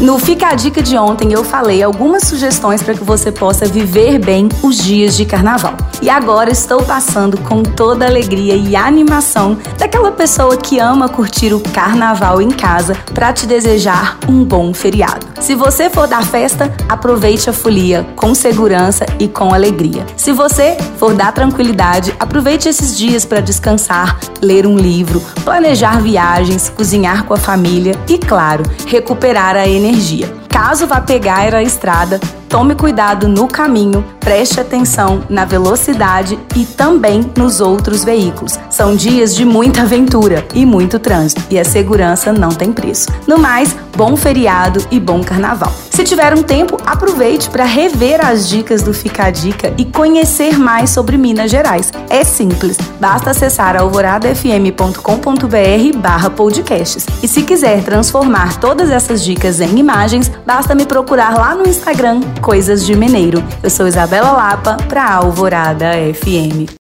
No Fica a Dica de ontem eu falei algumas sugestões para que você possa viver bem os dias de carnaval. E agora estou passando com toda a alegria e animação daquela pessoa que ama curtir o carnaval em casa para te desejar um bom feriado. Se você for dar festa, aproveite a folia com segurança e com alegria. Se você for dar tranquilidade, aproveite esses dias para descansar, ler um livro, planejar viagens, cozinhar com a família e, claro, recuperar a energia energia. Caso vá pegar a estrada, tome cuidado no caminho, preste atenção na velocidade e também nos outros veículos. São dias de muita aventura e muito trânsito, e a segurança não tem preço. No mais, bom feriado e bom carnaval. Se tiver um tempo, aproveite para rever as dicas do Fica a Dica e conhecer mais sobre Minas Gerais. É simples, basta acessar alvoradafm.com.br barra podcasts. E se quiser transformar todas essas dicas em imagens, basta me procurar lá no Instagram Coisas de Mineiro. Eu sou Isabela Lapa para Alvorada FM.